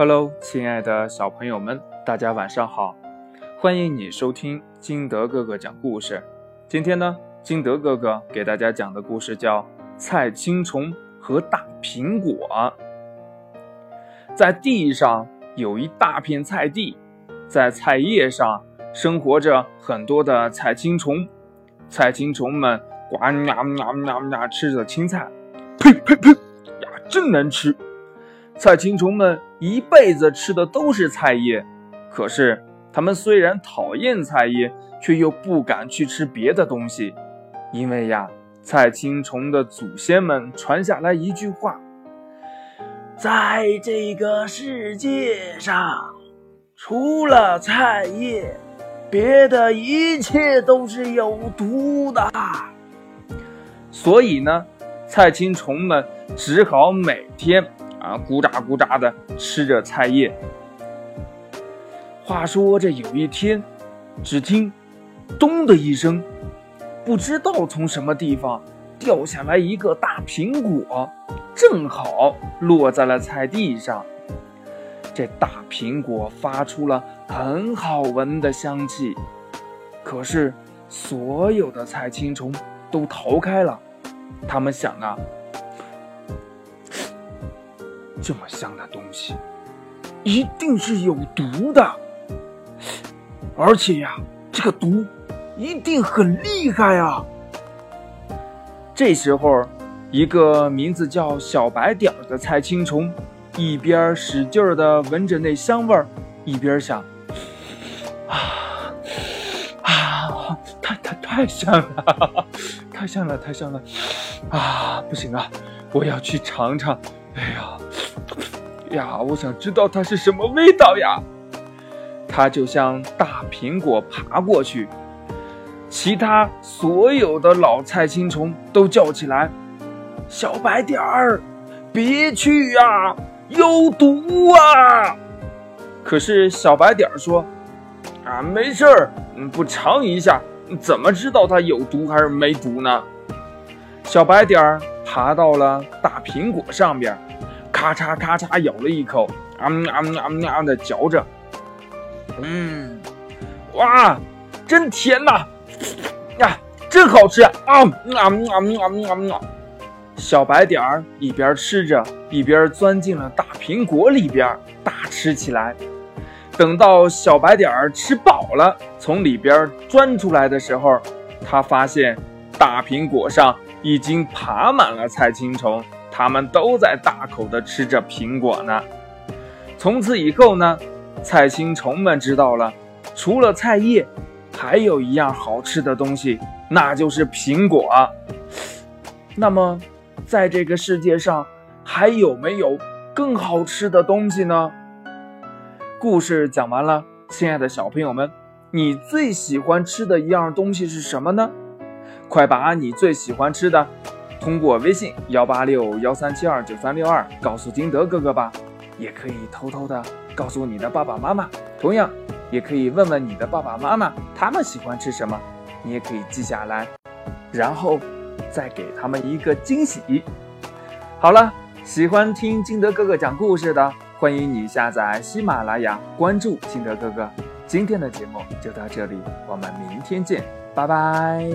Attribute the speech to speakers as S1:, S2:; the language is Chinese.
S1: Hello，亲爱的小朋友们，大家晚上好！欢迎你收听金德哥哥讲故事。今天呢，金德哥哥给大家讲的故事叫《菜青虫和大苹果》。在地上有一大片菜地，在菜叶上生活着很多的菜青虫。菜青虫们呱呀呀呀呀吃着青菜，呸呸呸呀，真难吃！菜青虫们一辈子吃的都是菜叶，可是它们虽然讨厌菜叶，却又不敢去吃别的东西，因为呀，菜青虫的祖先们传下来一句话：在这个世界上，除了菜叶，别的一切都是有毒的。所以呢，菜青虫们只好每天。啊，咕喳咕喳的吃着菜叶。话说这有一天，只听“咚”的一声，不知道从什么地方掉下来一个大苹果，正好落在了菜地上。这大苹果发出了很好闻的香气，可是所有的菜青虫都逃开了。他们想啊。这么香的东西，一定是有毒的，而且呀，这个毒一定很厉害啊！这时候，一个名字叫小白点的菜青虫，一边使劲儿的闻着那香味儿，一边想：啊啊，太太太香了，太香了，太香了！啊，不行啊，我要去尝尝。哎呀！呀，我想知道它是什么味道呀！它就向大苹果爬过去，其他所有的老菜青虫都叫起来：“小白点儿，别去呀，有毒啊！”可是小白点儿说：“啊，没事儿，不尝一下，怎么知道它有毒还是没毒呢？”小白点儿爬到了大苹果上边。咔嚓咔嚓咬了一口，啊啊啊啊的嚼着，嗯，哇，真甜呐，呀，真好吃啊啊啊啊啊！小白点儿一边吃着，一边钻进了大苹果里边大吃起来。等到小白点儿吃饱了，从里边钻出来的时候，他发现大苹果上已经爬满了菜青虫。他们都在大口的吃着苹果呢。从此以后呢，菜青虫们知道了，除了菜叶，还有一样好吃的东西，那就是苹果。那么，在这个世界上，还有没有更好吃的东西呢？故事讲完了，亲爱的小朋友们，你最喜欢吃的一样东西是什么呢？快把你最喜欢吃的。通过微信幺八六幺三七二九三六二告诉金德哥哥吧，也可以偷偷的告诉你的爸爸妈妈，同样也可以问问你的爸爸妈妈，他们喜欢吃什么，你也可以记下来，然后再给他们一个惊喜。好了，喜欢听金德哥哥讲故事的，欢迎你下载喜马拉雅，关注金德哥哥。今天的节目就到这里，我们明天见，拜拜。